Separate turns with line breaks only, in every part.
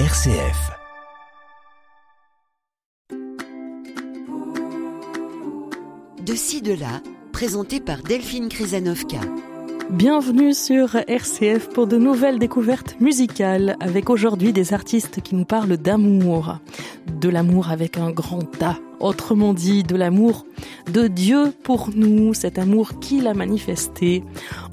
RCF.
De ci, de là, présenté par Delphine Krizanovka.
Bienvenue sur RCF pour de nouvelles découvertes musicales avec aujourd'hui des artistes qui nous parlent d'amour. De l'amour avec un grand A. Autrement dit, de l'amour de Dieu pour nous, cet amour qu'il a manifesté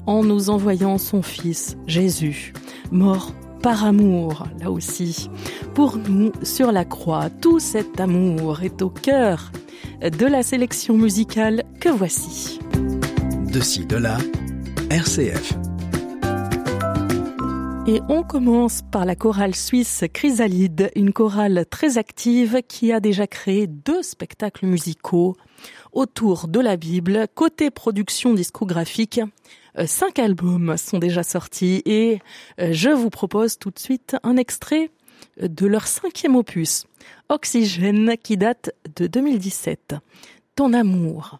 en nous envoyant son Fils Jésus, mort par amour, là aussi, pour nous sur la croix. Tout cet amour est au cœur de la sélection musicale que voici.
De ci, de là, RCF.
Et on commence par la chorale suisse Chrysalide, une chorale très active qui a déjà créé deux spectacles musicaux autour de la Bible. Côté production discographique, cinq albums sont déjà sortis et euh, je vous propose tout de suite un extrait de leur cinquième opus, Oxygène, qui date de 2017. Ton amour.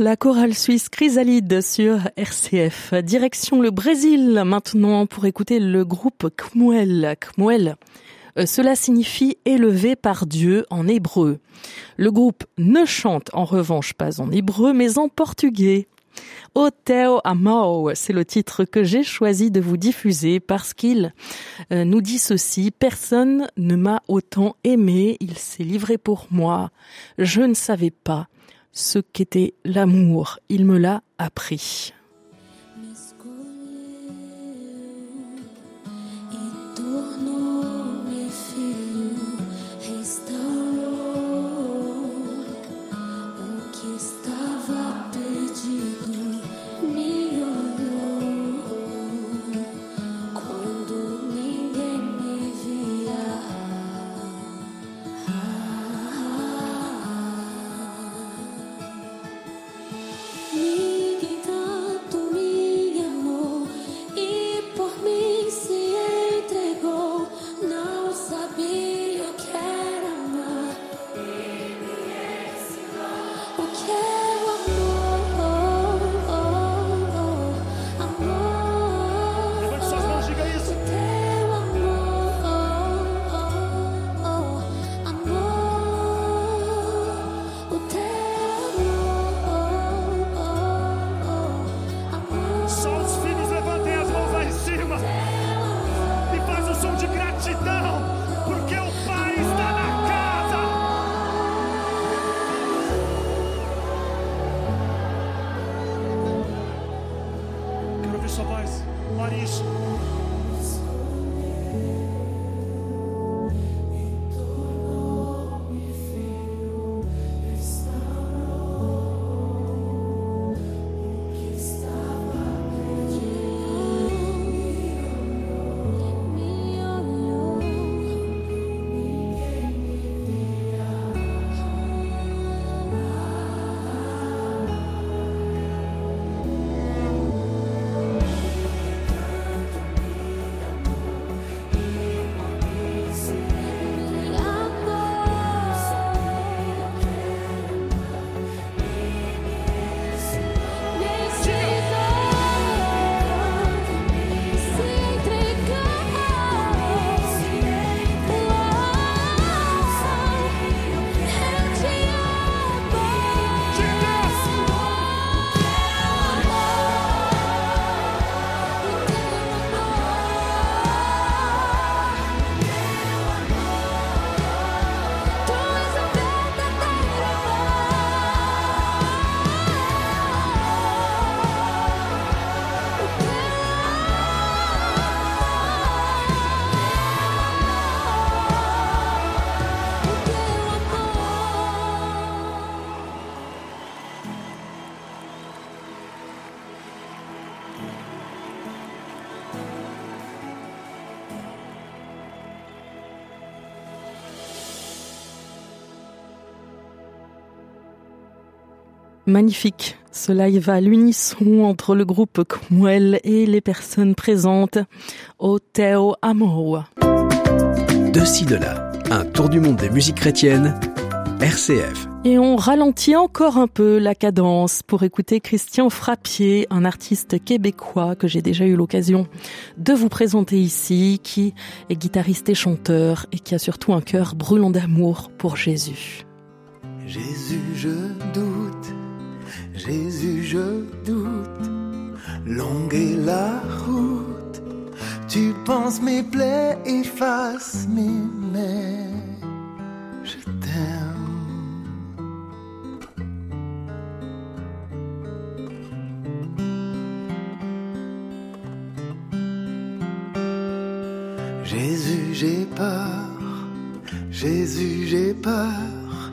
La
chorale suisse Chrysalide sur RCF. Direction le Brésil maintenant pour écouter le groupe Kmuel. Kmuel
Euh, cela signifie élevé par Dieu en hébreu. Le groupe ne chante en revanche pas en hébreu mais en portugais. Oteo Amao, c'est le titre que j'ai choisi de vous diffuser parce qu'il euh, nous dit ceci, personne ne m'a autant aimé, il s'est livré pour moi, je ne savais pas ce qu'était l'amour, il me l'a appris. Magnifique. Ce live à l'unisson entre le groupe Cromwell et les personnes présentes au Teo Amao.
De ci, de là, un tour du monde des musiques chrétiennes, RCF.
Et on ralentit encore un peu la cadence pour écouter Christian Frappier, un artiste québécois que j'ai déjà eu l'occasion de vous présenter ici, qui est guitariste et chanteur et qui a surtout un cœur brûlant d'amour pour Jésus.
Jésus, je doute, Jésus, je doute, longue est la route, tu penses mes plaies effacent mes mains, je t'aime. Jésus, j'ai peur, Jésus, j'ai peur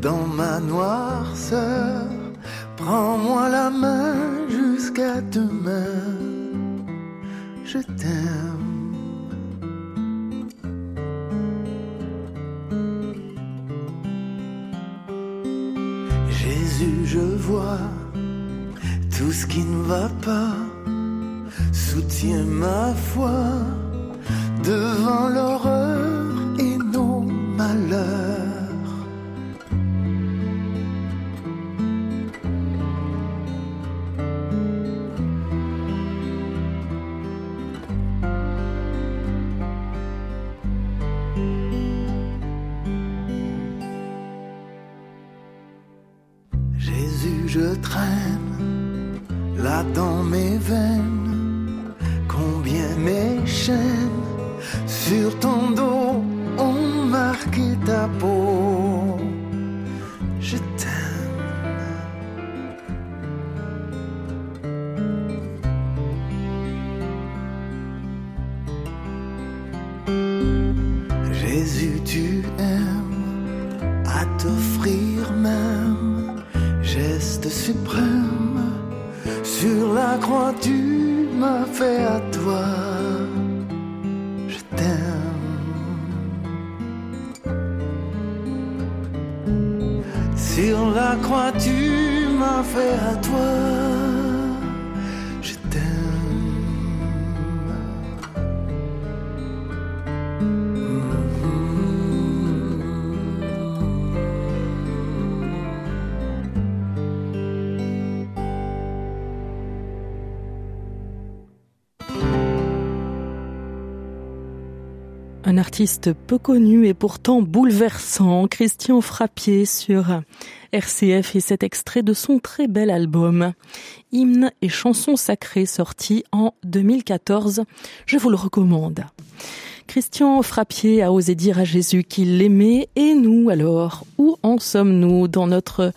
dans ma noirceur. Prends-moi la main jusqu'à demain. Je t'aime. Jésus, je vois tout ce qui ne va pas. Soutiens ma foi m'as fait à toi. Je t'aime. Sur la croix, tu m'as fait à toi.
Peu connu et pourtant bouleversant, Christian Frappier sur RCF et cet extrait de son très bel album Hymnes et chansons sacrées sorti en 2014. Je vous le recommande. Christian Frappier a osé dire à Jésus qu'il l'aimait et nous alors, où en sommes-nous dans notre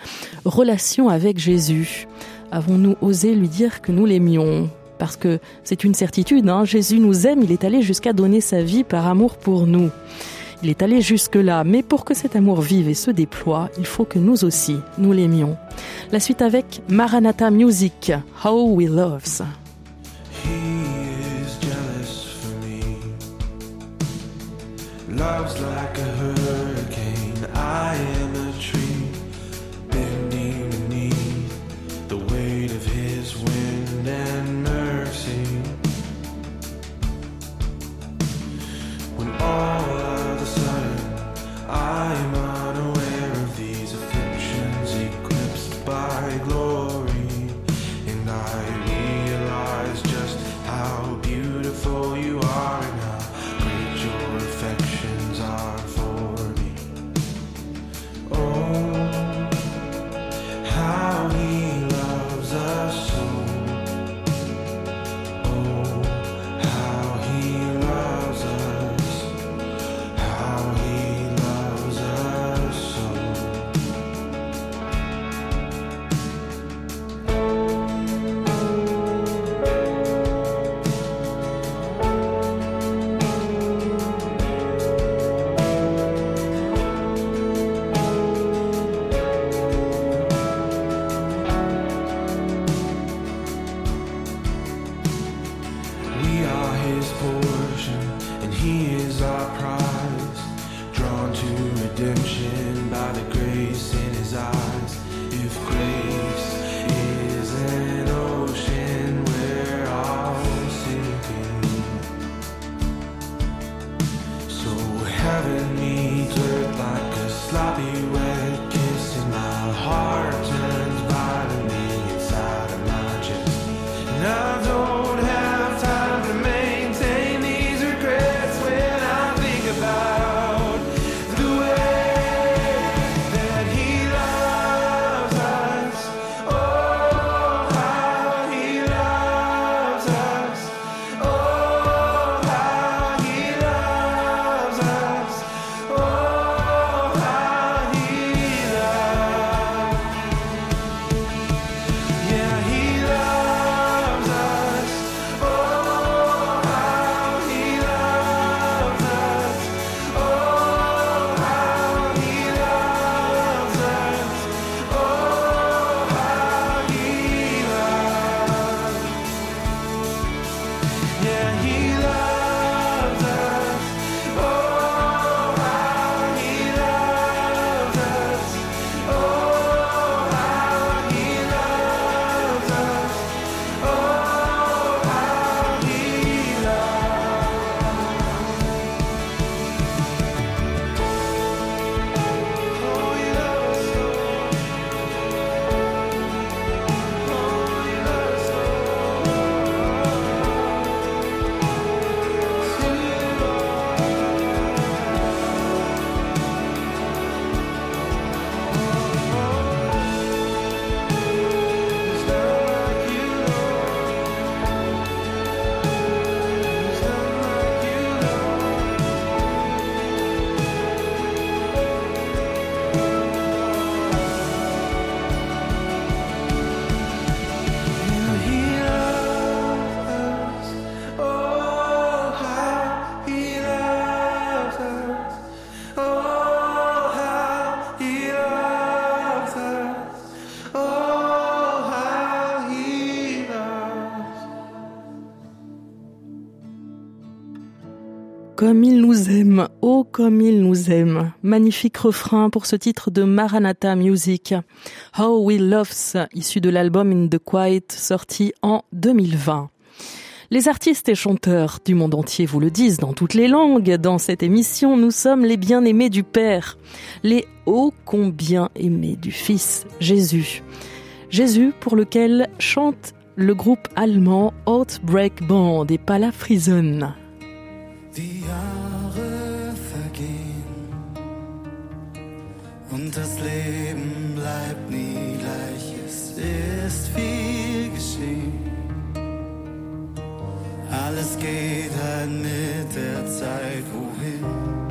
relation avec Jésus? Avons-nous osé lui dire que nous l'aimions? Parce que c'est une certitude, hein, Jésus nous aime, il est allé jusqu'à donner sa vie par amour pour nous. Il est allé jusque-là, mais pour que cet amour vive et se déploie, il faut que nous aussi, nous l'aimions. La suite avec Maranatha Music, How We Loves.
He is jealous for me. Love's like a
comme il nous aime, oh comme il nous aime. Magnifique refrain pour ce titre de Maranatha Music. How We Loves, issu de l'album In the Quiet, sorti en 2020. Les artistes et chanteurs du monde entier vous le disent dans toutes les langues. Dans cette émission, nous sommes les bien-aimés du Père, les ô combien aimés du Fils, Jésus. Jésus pour lequel chante le groupe allemand Outbreak Band et pas la Frison.
Die Jahre vergehen und das Leben bleibt nie gleich. Es ist viel geschehen. Alles geht halt mit der Zeit wohin.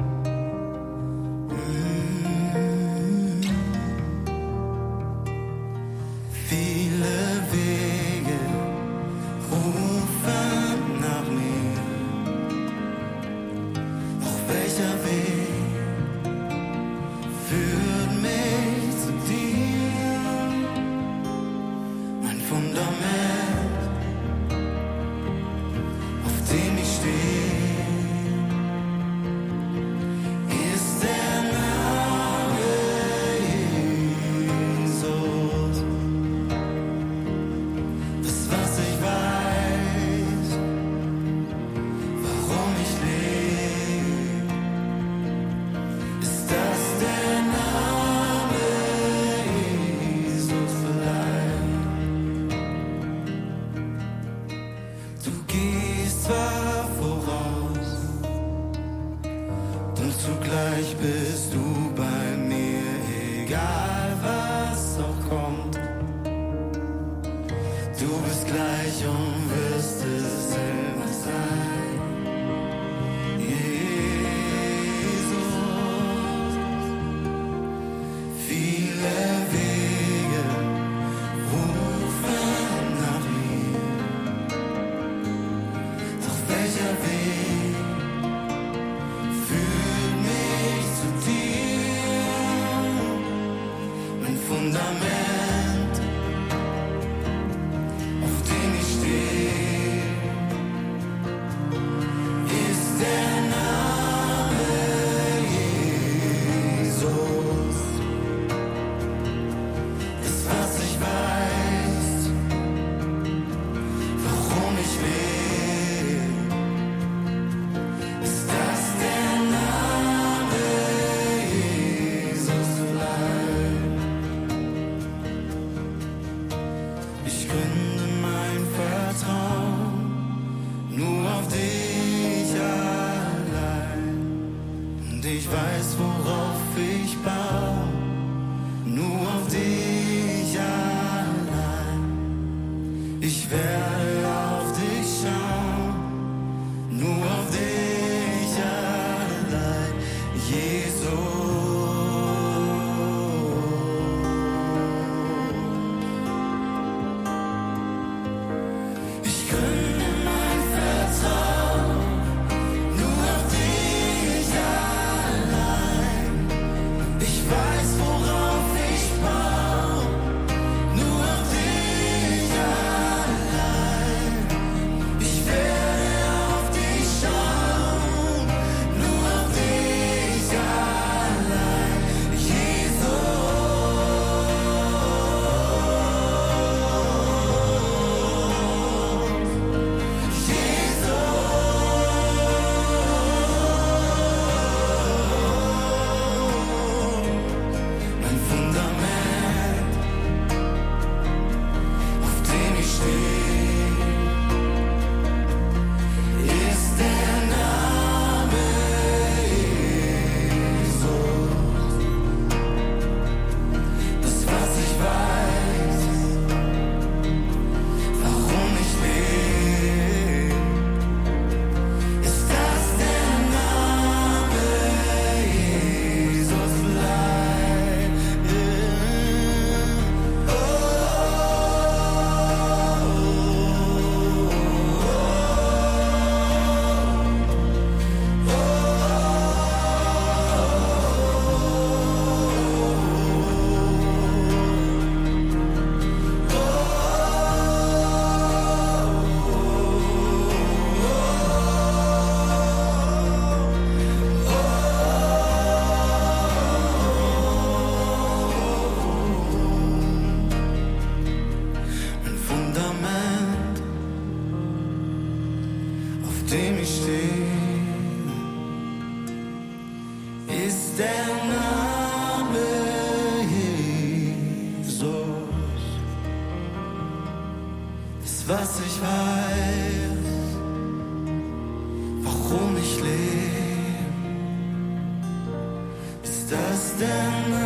than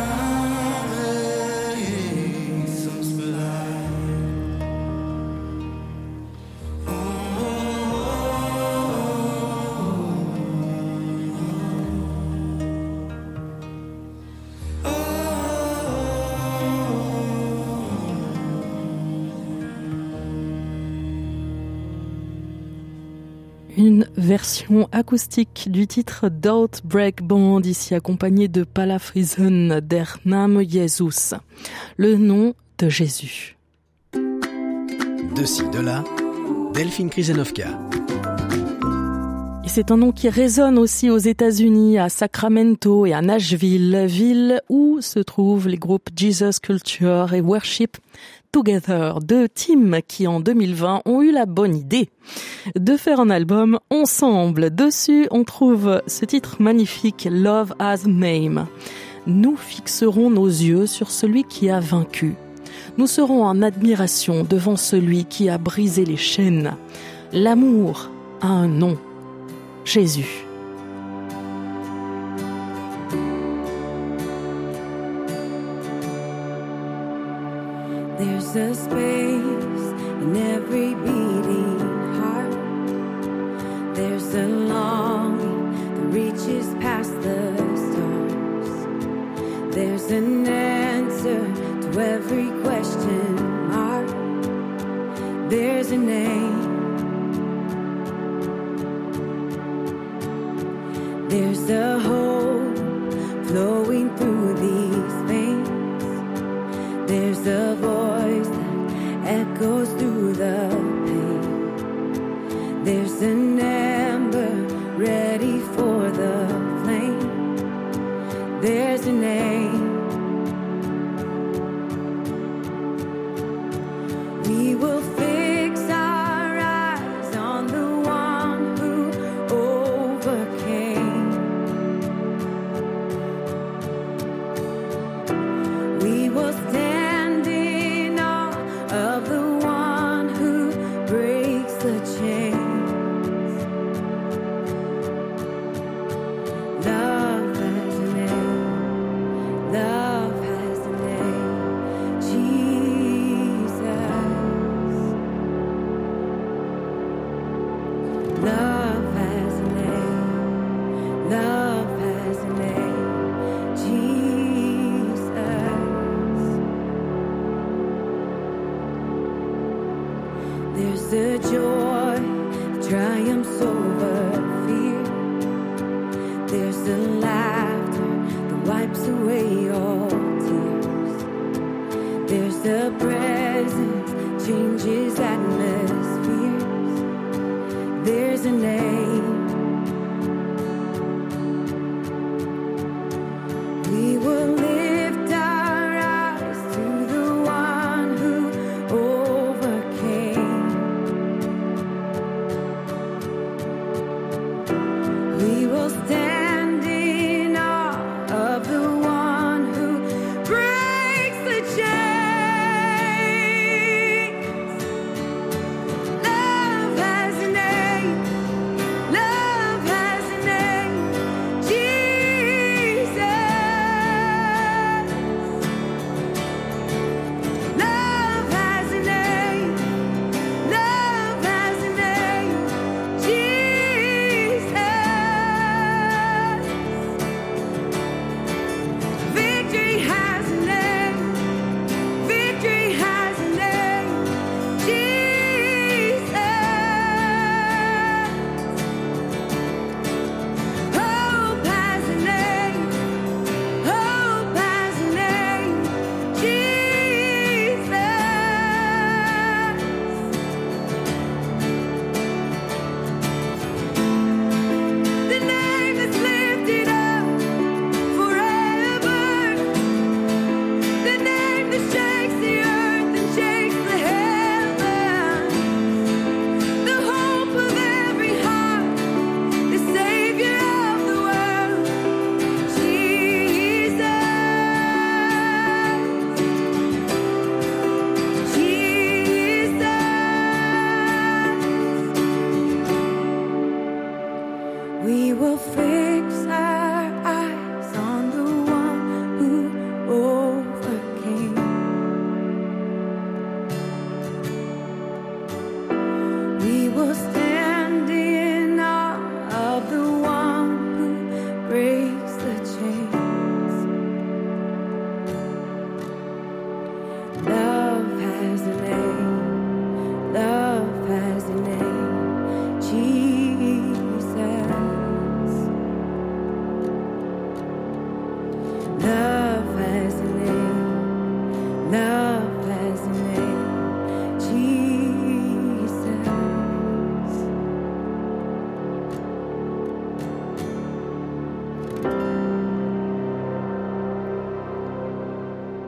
version acoustique du titre d'Outbreak Band, ici accompagnée de Palafrisen der Name Jesus, le nom de Jésus.
De ci, de là, Delphine Krisenovka.
Et c'est un nom qui résonne aussi aux États-Unis, à Sacramento et à Nashville, ville où se trouvent les groupes Jesus Culture et Worship Together, deux teams qui en 2020 ont eu la bonne idée de faire un album ensemble. Dessus, on trouve ce titre magnifique, Love Has a Name. Nous fixerons nos yeux sur celui qui a vaincu. Nous serons en admiration devant celui qui a brisé les chaînes. L'amour a un nom. Jésus.
A space in every beating heart. There's a longing that reaches past the stars. There's an answer to every question mark. There's a name. There's a hope flowing through these veins. There's a voice There's an ember ready for the flame. There's a There's a joy that triumphs over fear. There's a laughter that wipes away all tears. There's a presence changes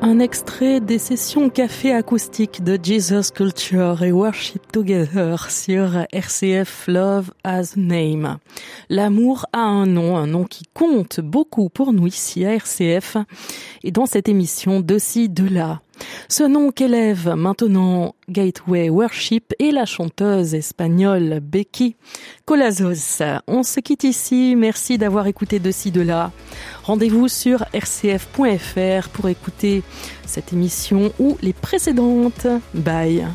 Un extrait des sessions café acoustique de Jesus Culture et Worship Together sur RCF Love as Name. L'amour a un nom, un nom qui compte beaucoup pour nous ici à RCF et dans cette émission de ci, de là. Ce nom qu'élève maintenant Gateway Worship et la chanteuse espagnole Becky Colazos. On se quitte ici. Merci d'avoir écouté de ci, de là. Rendez-vous sur rcf.fr pour écouter cette émission ou les précédentes. Bye.